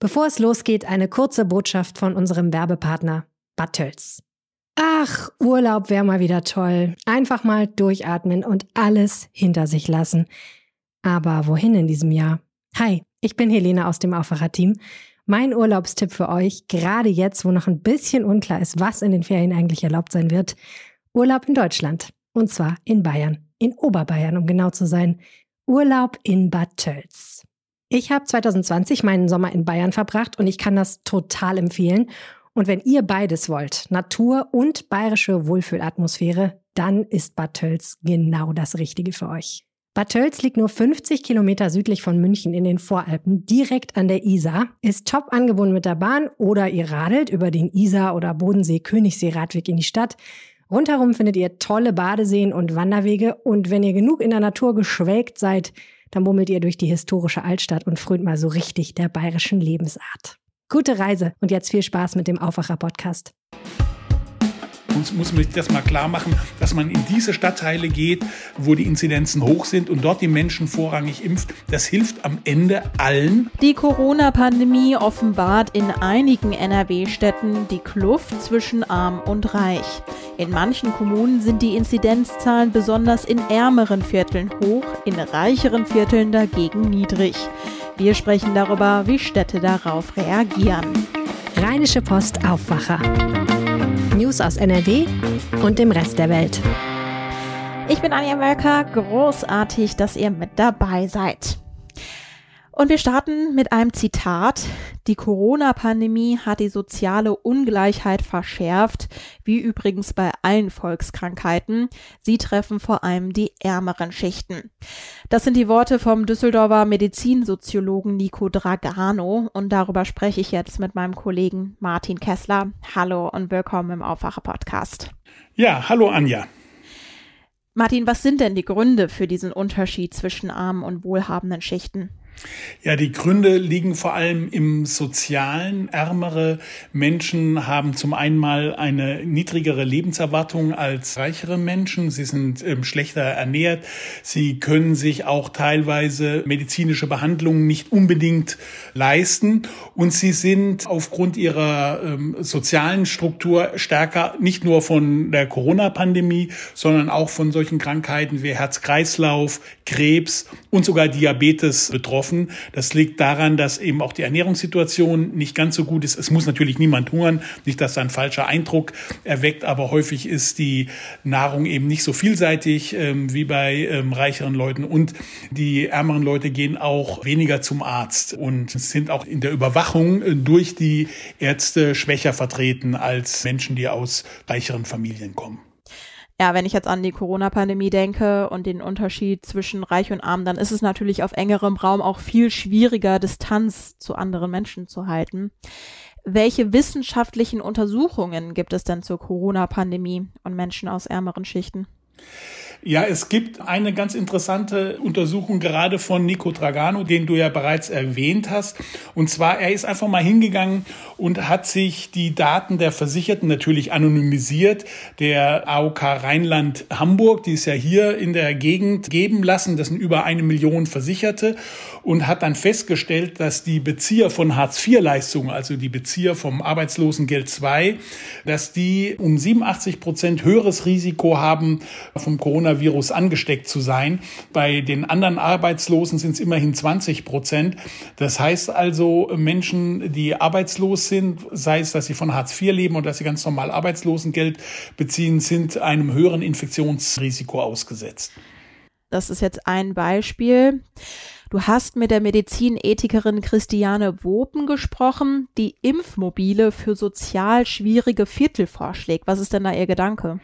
Bevor es losgeht, eine kurze Botschaft von unserem Werbepartner Battels. Ach, Urlaub wäre mal wieder toll. Einfach mal durchatmen und alles hinter sich lassen. Aber wohin in diesem Jahr? Hi, ich bin Helene aus dem Aufwacher-Team. Mein Urlaubstipp für euch, gerade jetzt, wo noch ein bisschen unklar ist, was in den Ferien eigentlich erlaubt sein wird, Urlaub in Deutschland. Und zwar in Bayern. In Oberbayern, um genau zu sein. Urlaub in Bad Tölz. Ich habe 2020 meinen Sommer in Bayern verbracht und ich kann das total empfehlen. Und wenn ihr beides wollt, Natur und bayerische Wohlfühlatmosphäre, dann ist Bad Tölz genau das Richtige für euch. Bad Tölz liegt nur 50 Kilometer südlich von München in den Voralpen, direkt an der Isar, ist top angebunden mit der Bahn oder ihr radelt über den Isar- oder Bodensee-Königssee-Radweg in die Stadt. Rundherum findet ihr tolle Badeseen und Wanderwege und wenn ihr genug in der Natur geschwelgt seid, dann bummelt ihr durch die historische Altstadt und frönt mal so richtig der bayerischen Lebensart. Gute Reise und jetzt viel Spaß mit dem Aufwacher-Podcast. Uns muss man sich das mal klar machen, dass man in diese Stadtteile geht, wo die Inzidenzen hoch sind und dort die Menschen vorrangig impft. Das hilft am Ende allen. Die Corona-Pandemie offenbart in einigen NRW-Städten die Kluft zwischen arm und reich. In manchen Kommunen sind die Inzidenzzahlen besonders in ärmeren Vierteln hoch, in reicheren Vierteln dagegen niedrig. Wir sprechen darüber, wie Städte darauf reagieren. Rheinische Post Aufwacher. News aus NRW und dem Rest der Welt. Ich bin Anja Mölker, großartig, dass ihr mit dabei seid. Und wir starten mit einem Zitat. Die Corona-Pandemie hat die soziale Ungleichheit verschärft, wie übrigens bei allen Volkskrankheiten. Sie treffen vor allem die ärmeren Schichten. Das sind die Worte vom Düsseldorfer Medizinsoziologen Nico Dragano und darüber spreche ich jetzt mit meinem Kollegen Martin Kessler. Hallo und willkommen im Aufwache-Podcast. Ja, hallo Anja. Martin, was sind denn die Gründe für diesen Unterschied zwischen armen und wohlhabenden Schichten? Ja, die Gründe liegen vor allem im Sozialen. Ärmere Menschen haben zum einen mal eine niedrigere Lebenserwartung als reichere Menschen. Sie sind ähm, schlechter ernährt. Sie können sich auch teilweise medizinische Behandlungen nicht unbedingt leisten. Und sie sind aufgrund ihrer ähm, sozialen Struktur stärker nicht nur von der Corona-Pandemie, sondern auch von solchen Krankheiten wie Herz-Kreislauf, Krebs und sogar Diabetes betroffen betroffen. Das liegt daran, dass eben auch die Ernährungssituation nicht ganz so gut ist. Es muss natürlich niemand hungern, nicht, dass da ein falscher Eindruck erweckt, aber häufig ist die Nahrung eben nicht so vielseitig ähm, wie bei ähm, reicheren Leuten und die ärmeren Leute gehen auch weniger zum Arzt und sind auch in der Überwachung äh, durch die Ärzte schwächer vertreten als Menschen, die aus reicheren Familien kommen ja, wenn ich jetzt an die Corona-Pandemie denke und den Unterschied zwischen Reich und Arm, dann ist es natürlich auf engerem Raum auch viel schwieriger, Distanz zu anderen Menschen zu halten. Welche wissenschaftlichen Untersuchungen gibt es denn zur Corona-Pandemie und Menschen aus ärmeren Schichten? Ja, es gibt eine ganz interessante Untersuchung gerade von Nico Dragano, den du ja bereits erwähnt hast. Und zwar, er ist einfach mal hingegangen und hat sich die Daten der Versicherten natürlich anonymisiert, der AOK Rheinland Hamburg, die es ja hier in der Gegend geben lassen. Das sind über eine Million Versicherte und hat dann festgestellt, dass die Bezieher von Hartz-IV-Leistungen, also die Bezieher vom Arbeitslosengeld II, dass die um 87 Prozent höheres Risiko haben, vom Corona Coronavirus angesteckt zu sein. Bei den anderen Arbeitslosen sind es immerhin 20 Prozent. Das heißt also, Menschen, die arbeitslos sind, sei es, dass sie von Hartz IV leben oder dass sie ganz normal Arbeitslosengeld beziehen, sind einem höheren Infektionsrisiko ausgesetzt. Das ist jetzt ein Beispiel. Du hast mit der Medizinethikerin Christiane Wopen gesprochen, die Impfmobile für sozial schwierige Viertel vorschlägt. Was ist denn da ihr Gedanke?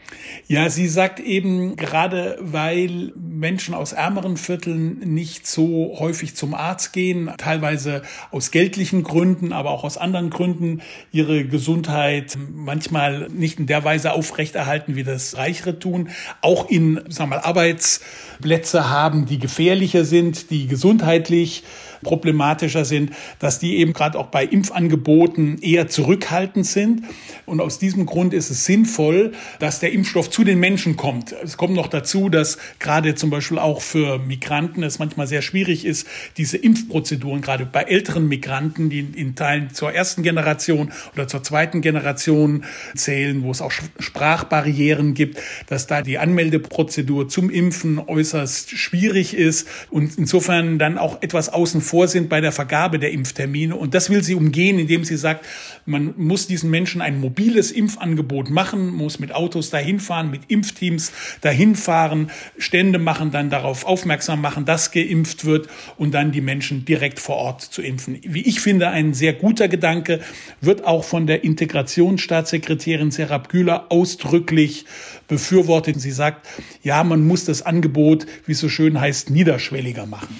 Ja, sie sagt eben, gerade weil Menschen aus ärmeren Vierteln nicht so häufig zum Arzt gehen, teilweise aus geldlichen Gründen, aber auch aus anderen Gründen ihre Gesundheit manchmal nicht in der Weise aufrechterhalten, wie das Reichere tun, auch in, sagen wir mal, Arbeitsplätze haben, die gefährlicher sind, die gesund gesundheitlich problematischer sind, dass die eben gerade auch bei Impfangeboten eher zurückhaltend sind. Und aus diesem Grund ist es sinnvoll, dass der Impfstoff zu den Menschen kommt. Es kommt noch dazu, dass gerade zum Beispiel auch für Migranten es manchmal sehr schwierig ist, diese Impfprozeduren, gerade bei älteren Migranten, die in Teilen zur ersten Generation oder zur zweiten Generation zählen, wo es auch Sprachbarrieren gibt, dass da die Anmeldeprozedur zum Impfen äußerst schwierig ist und insofern dann auch etwas außen vor sind bei der Vergabe der Impftermine. Und das will sie umgehen, indem sie sagt, man muss diesen Menschen ein mobiles Impfangebot machen, muss mit Autos dahin fahren, mit Impfteams dahin fahren, Stände machen, dann darauf aufmerksam machen, dass geimpft wird und dann die Menschen direkt vor Ort zu impfen. Wie ich finde, ein sehr guter Gedanke, wird auch von der Integrationsstaatssekretärin Serap Güler ausdrücklich befürwortet. Sie sagt, ja, man muss das Angebot, wie es so schön heißt, niederschwelliger machen.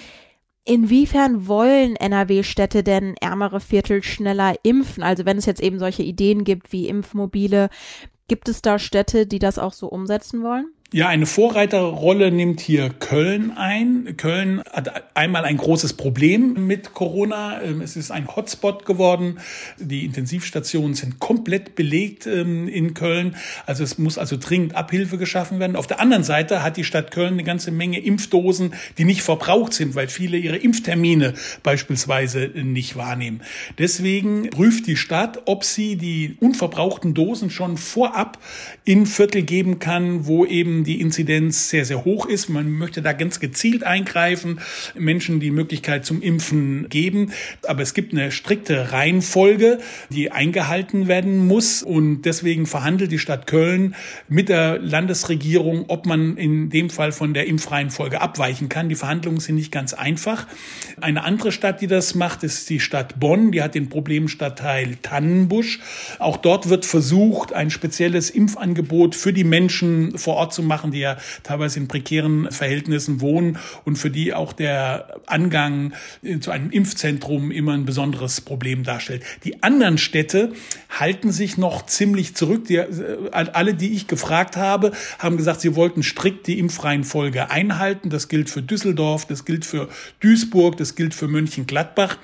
Inwiefern wollen NRW-Städte denn ärmere Viertel schneller impfen? Also wenn es jetzt eben solche Ideen gibt wie Impfmobile, gibt es da Städte, die das auch so umsetzen wollen? Ja, eine Vorreiterrolle nimmt hier Köln ein. Köln hat einmal ein großes Problem mit Corona. Ähm, es ist ein Hotspot geworden. Die Intensivstationen sind komplett belegt ähm, in Köln. Also es muss also dringend Abhilfe geschaffen werden. Auf der anderen Seite hat die Stadt Köln eine ganze Menge Impfdosen, die nicht verbraucht sind, weil viele ihre Impftermine beispielsweise nicht wahrnehmen. Deswegen prüft die Stadt, ob sie die unverbrauchten Dosen schon vorab in Viertel geben kann, wo eben die Inzidenz sehr, sehr hoch ist. Man möchte da ganz gezielt eingreifen, Menschen die Möglichkeit zum Impfen geben. Aber es gibt eine strikte Reihenfolge, die eingehalten werden muss. Und deswegen verhandelt die Stadt Köln mit der Landesregierung, ob man in dem Fall von der Impfreihenfolge abweichen kann. Die Verhandlungen sind nicht ganz einfach. Eine andere Stadt, die das macht, ist die Stadt Bonn. Die hat den Problemstadtteil Tannenbusch. Auch dort wird versucht, ein spezielles Impfangebot für die Menschen vor Ort zu machen, die ja teilweise in prekären Verhältnissen wohnen und für die auch der Angang zu einem Impfzentrum immer ein besonderes Problem darstellt. Die anderen Städte halten sich noch ziemlich zurück. Die, äh, alle, die ich gefragt habe, haben gesagt, sie wollten strikt die Impfreihenfolge einhalten. Das gilt für Düsseldorf, das gilt für Duisburg, das gilt für Mönchengladbach.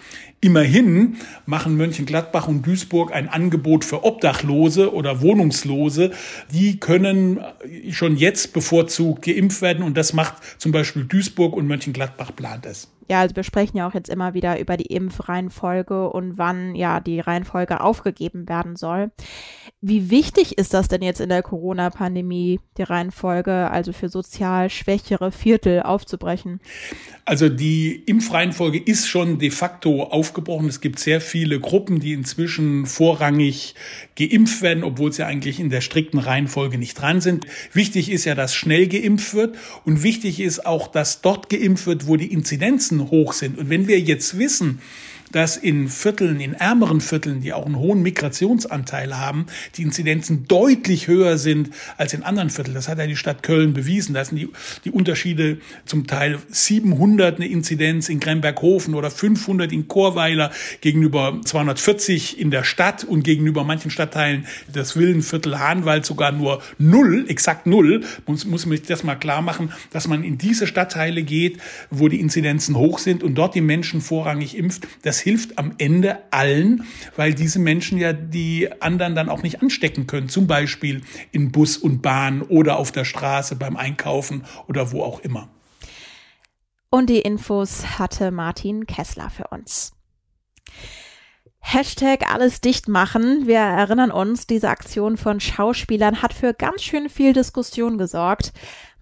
Immerhin machen Mönchengladbach und Duisburg ein Angebot für Obdachlose oder Wohnungslose. Die können schon jetzt bevorzugt geimpft werden und das macht zum Beispiel Duisburg und Mönchengladbach plant es. Ja, also wir sprechen ja auch jetzt immer wieder über die Impfreihenfolge und wann ja die Reihenfolge aufgegeben werden soll. Wie wichtig ist das denn jetzt in der Corona-Pandemie, die Reihenfolge also für sozial schwächere Viertel aufzubrechen? Also die Impfreihenfolge ist schon de facto aufgebrochen. Es gibt sehr viele Gruppen, die inzwischen vorrangig geimpft werden, obwohl sie eigentlich in der strikten Reihenfolge nicht dran sind. Wichtig ist ja, dass schnell geimpft wird und wichtig ist auch, dass dort geimpft wird, wo die Inzidenzen hoch sind. Und wenn wir jetzt wissen, dass in Vierteln, in ärmeren Vierteln, die auch einen hohen Migrationsanteil haben, die Inzidenzen deutlich höher sind als in anderen Vierteln. Das hat ja die Stadt Köln bewiesen. Da sind die, die Unterschiede zum Teil 700 eine Inzidenz in Gremberghofen oder 500 in Chorweiler gegenüber 240 in der Stadt und gegenüber manchen Stadtteilen das Villenviertel Hahnwald sogar nur null, exakt null. Muss, muss man sich das mal klar machen, dass man in diese Stadtteile geht, wo die Inzidenzen hoch sind und dort die Menschen vorrangig impft. Das hilft am Ende allen, weil diese Menschen ja die anderen dann auch nicht anstecken können. Zum Beispiel in Bus und Bahn oder auf der Straße beim Einkaufen oder wo auch immer. Und die Infos hatte Martin Kessler für uns. Hashtag alles dicht machen. Wir erinnern uns, diese Aktion von Schauspielern hat für ganz schön viel Diskussion gesorgt.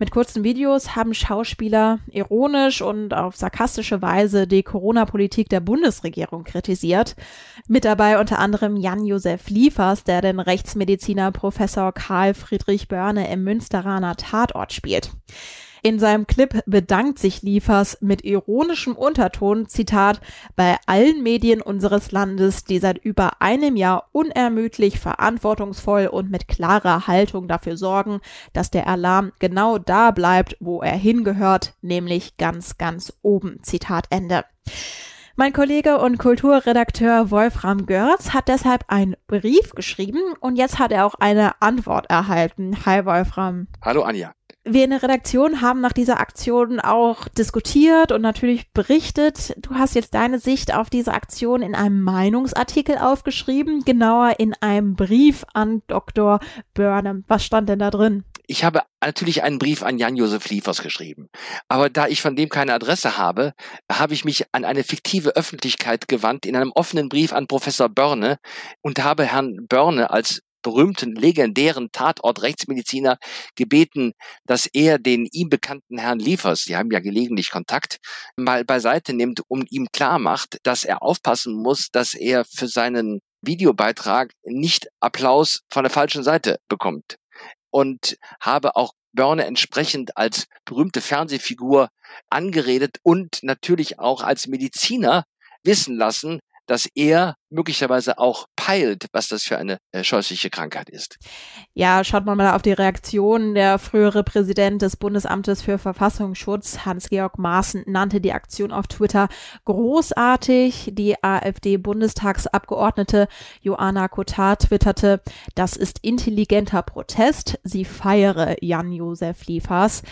Mit kurzen Videos haben Schauspieler ironisch und auf sarkastische Weise die Corona-Politik der Bundesregierung kritisiert. Mit dabei unter anderem Jan-Josef Liefers, der den Rechtsmediziner Professor Karl Friedrich Börne im Münsteraner Tatort spielt. In seinem Clip bedankt sich Liefers mit ironischem Unterton, Zitat, bei allen Medien unseres Landes, die seit über einem Jahr unermüdlich, verantwortungsvoll und mit klarer Haltung dafür sorgen, dass der Alarm genau da bleibt, wo er hingehört, nämlich ganz, ganz oben. Zitat Ende. Mein Kollege und Kulturredakteur Wolfram Görz hat deshalb einen Brief geschrieben und jetzt hat er auch eine Antwort erhalten. Hi Wolfram. Hallo Anja. Wir in der Redaktion haben nach dieser Aktion auch diskutiert und natürlich berichtet. Du hast jetzt deine Sicht auf diese Aktion in einem Meinungsartikel aufgeschrieben, genauer in einem Brief an Dr. Burnham. Was stand denn da drin? Ich habe natürlich einen Brief an Jan-Josef Liefers geschrieben. Aber da ich von dem keine Adresse habe, habe ich mich an eine fiktive Öffentlichkeit gewandt in einem offenen Brief an Professor Börne und habe Herrn Börne als berühmten, legendären Tatort-Rechtsmediziner gebeten, dass er den ihm bekannten Herrn Liefers, die haben ja gelegentlich Kontakt, mal beiseite nimmt und ihm klar macht, dass er aufpassen muss, dass er für seinen Videobeitrag nicht Applaus von der falschen Seite bekommt. Und habe auch Börne entsprechend als berühmte Fernsehfigur angeredet und natürlich auch als Mediziner wissen lassen, dass er möglicherweise auch peilt, was das für eine äh, scheußliche Krankheit ist. Ja, schaut man mal auf die Reaktion. Der frühere Präsident des Bundesamtes für Verfassungsschutz, Hans-Georg Maaßen, nannte die Aktion auf Twitter großartig. Die AfD-Bundestagsabgeordnete Joanna Kotar twitterte, das ist intelligenter Protest. Sie feiere Jan-Josef Liefers.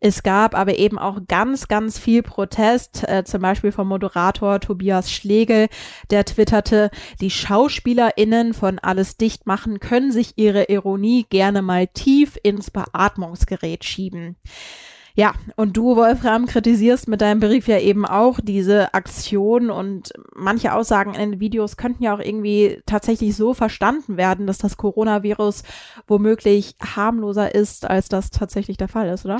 Es gab aber eben auch ganz, ganz viel Protest, äh, zum Beispiel vom Moderator Tobias Schlegel, der twitterte, die SchauspielerInnen von Alles dicht machen können sich ihre Ironie gerne mal tief ins Beatmungsgerät schieben. Ja, und du, Wolfram, kritisierst mit deinem Brief ja eben auch diese Aktion und manche Aussagen in den Videos könnten ja auch irgendwie tatsächlich so verstanden werden, dass das Coronavirus womöglich harmloser ist, als das tatsächlich der Fall ist, oder?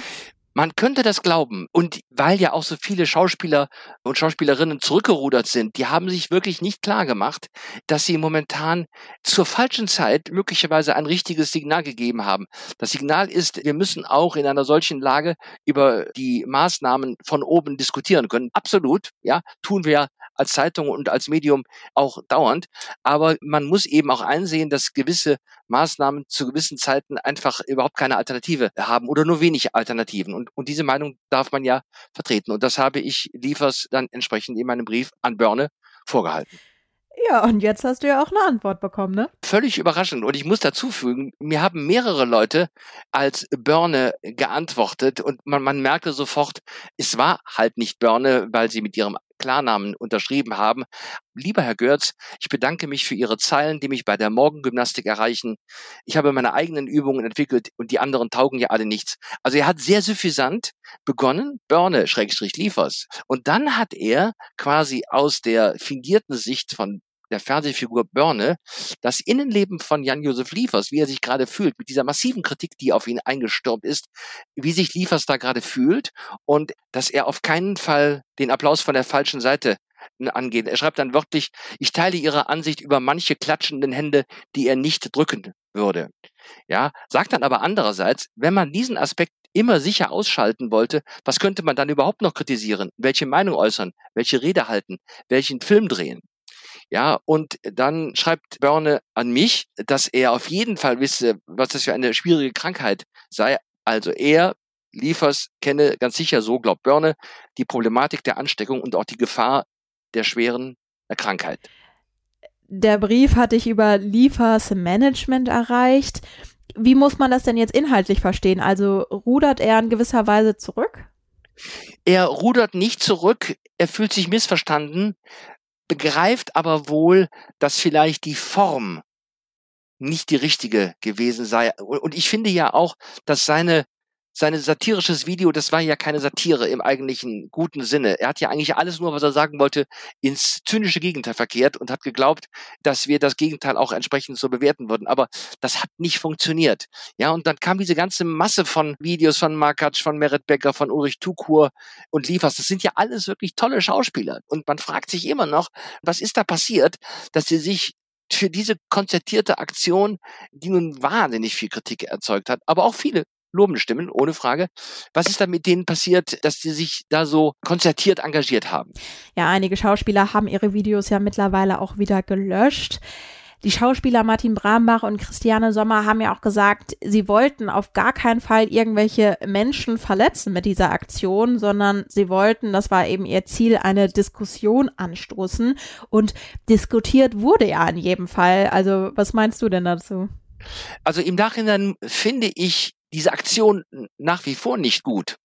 Man könnte das glauben. Und weil ja auch so viele Schauspieler und Schauspielerinnen zurückgerudert sind, die haben sich wirklich nicht klar gemacht, dass sie momentan zur falschen Zeit möglicherweise ein richtiges Signal gegeben haben. Das Signal ist, wir müssen auch in einer solchen Lage über die Maßnahmen von oben diskutieren können. Absolut, ja, tun wir als Zeitung und als Medium auch dauernd. Aber man muss eben auch einsehen, dass gewisse Maßnahmen zu gewissen Zeiten einfach überhaupt keine Alternative haben oder nur wenig Alternativen. Und, und diese Meinung darf man ja vertreten. Und das habe ich Liefers dann entsprechend in meinem Brief an Börne vorgehalten. Ja, und jetzt hast du ja auch eine Antwort bekommen, ne? Völlig überraschend. Und ich muss dazu fügen, mir haben mehrere Leute als Börne geantwortet und man, man merkte sofort, es war halt nicht Börne, weil sie mit ihrem Klarnamen unterschrieben haben. Lieber Herr Görz, ich bedanke mich für Ihre Zeilen, die mich bei der Morgengymnastik erreichen. Ich habe meine eigenen Übungen entwickelt und die anderen taugen ja alle nichts. Also er hat sehr suffisant begonnen, Börne, Schrägstrich Liefers. Und dann hat er quasi aus der fingierten Sicht von der Fernsehfigur Börne, das Innenleben von Jan-Josef Liefers, wie er sich gerade fühlt, mit dieser massiven Kritik, die auf ihn eingestürmt ist, wie sich Liefers da gerade fühlt und dass er auf keinen Fall den Applaus von der falschen Seite angeht. Er schreibt dann wörtlich, ich teile Ihre Ansicht über manche klatschenden Hände, die er nicht drücken würde. Ja, sagt dann aber andererseits, wenn man diesen Aspekt immer sicher ausschalten wollte, was könnte man dann überhaupt noch kritisieren? Welche Meinung äußern? Welche Rede halten? Welchen Film drehen? Ja, und dann schreibt Börne an mich, dass er auf jeden Fall wisse, was das für eine schwierige Krankheit sei. Also er, Liefers, kenne ganz sicher, so glaubt Börne, die Problematik der Ansteckung und auch die Gefahr der schweren Krankheit. Der Brief hat dich über Liefers Management erreicht. Wie muss man das denn jetzt inhaltlich verstehen? Also rudert er in gewisser Weise zurück? Er rudert nicht zurück, er fühlt sich missverstanden, begreift aber wohl, dass vielleicht die Form nicht die richtige gewesen sei. Und ich finde ja auch, dass seine seine satirisches Video, das war ja keine Satire im eigentlichen guten Sinne. Er hat ja eigentlich alles nur, was er sagen wollte, ins zynische Gegenteil verkehrt und hat geglaubt, dass wir das Gegenteil auch entsprechend so bewerten würden. Aber das hat nicht funktioniert. Ja, und dann kam diese ganze Masse von Videos von Markatsch, von Merit Becker, von Ulrich Tukur und Liefers. Das sind ja alles wirklich tolle Schauspieler. Und man fragt sich immer noch, was ist da passiert, dass sie sich für diese konzertierte Aktion, die nun wahnsinnig viel Kritik erzeugt hat, aber auch viele lobende Stimmen, ohne Frage. Was ist da mit denen passiert, dass sie sich da so konzertiert engagiert haben? Ja, einige Schauspieler haben ihre Videos ja mittlerweile auch wieder gelöscht. Die Schauspieler Martin Brambach und Christiane Sommer haben ja auch gesagt, sie wollten auf gar keinen Fall irgendwelche Menschen verletzen mit dieser Aktion, sondern sie wollten, das war eben ihr Ziel, eine Diskussion anstoßen. Und diskutiert wurde ja in jedem Fall. Also was meinst du denn dazu? Also im Nachhinein finde ich, diese Aktion nach wie vor nicht gut.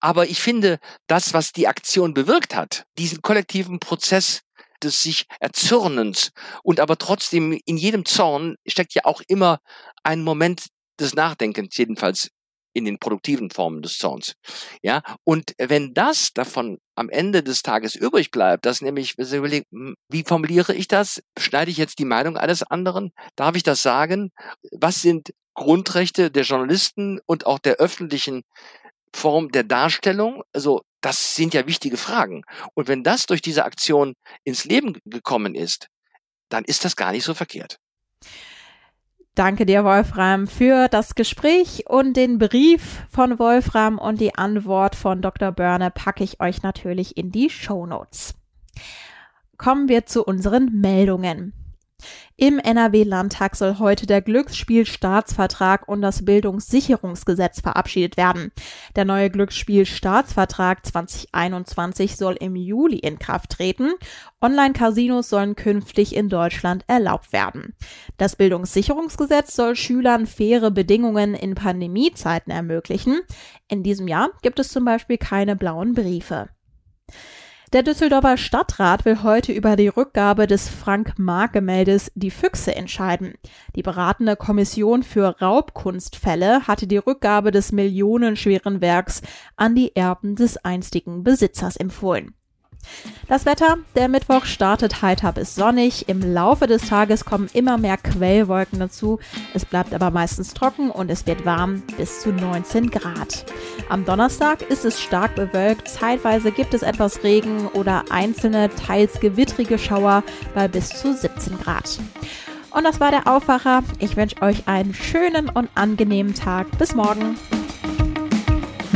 Aber ich finde, das, was die Aktion bewirkt hat, diesen kollektiven Prozess des sich Erzürnens und aber trotzdem in jedem Zorn steckt ja auch immer ein Moment des Nachdenkens, jedenfalls in den produktiven Formen des Zorns. Ja, und wenn das davon am Ende des Tages übrig bleibt, dass nämlich, hm, wie formuliere ich das? Schneide ich jetzt die Meinung eines anderen? Darf ich das sagen? Was sind Grundrechte der Journalisten und auch der öffentlichen Form der Darstellung? Also, das sind ja wichtige Fragen. Und wenn das durch diese Aktion ins Leben gekommen ist, dann ist das gar nicht so verkehrt. Danke dir, Wolfram, für das Gespräch und den Brief von Wolfram und die Antwort von Dr. Börne packe ich euch natürlich in die Show Notes. Kommen wir zu unseren Meldungen. Im NRW-Landtag soll heute der Glücksspielstaatsvertrag und das Bildungssicherungsgesetz verabschiedet werden. Der neue Glücksspielstaatsvertrag 2021 soll im Juli in Kraft treten. Online-Casinos sollen künftig in Deutschland erlaubt werden. Das Bildungssicherungsgesetz soll Schülern faire Bedingungen in Pandemiezeiten ermöglichen. In diesem Jahr gibt es zum Beispiel keine blauen Briefe. Der Düsseldorfer Stadtrat will heute über die Rückgabe des Frank-Mark-Gemäldes Die Füchse entscheiden. Die beratende Kommission für Raubkunstfälle hatte die Rückgabe des millionenschweren Werks an die Erben des einstigen Besitzers empfohlen. Das Wetter, der Mittwoch startet heiter bis sonnig. Im Laufe des Tages kommen immer mehr Quellwolken dazu. Es bleibt aber meistens trocken und es wird warm bis zu 19 Grad. Am Donnerstag ist es stark bewölkt. Zeitweise gibt es etwas Regen oder einzelne, teils gewittrige Schauer bei bis zu 17 Grad. Und das war der Aufwacher. Ich wünsche euch einen schönen und angenehmen Tag. Bis morgen.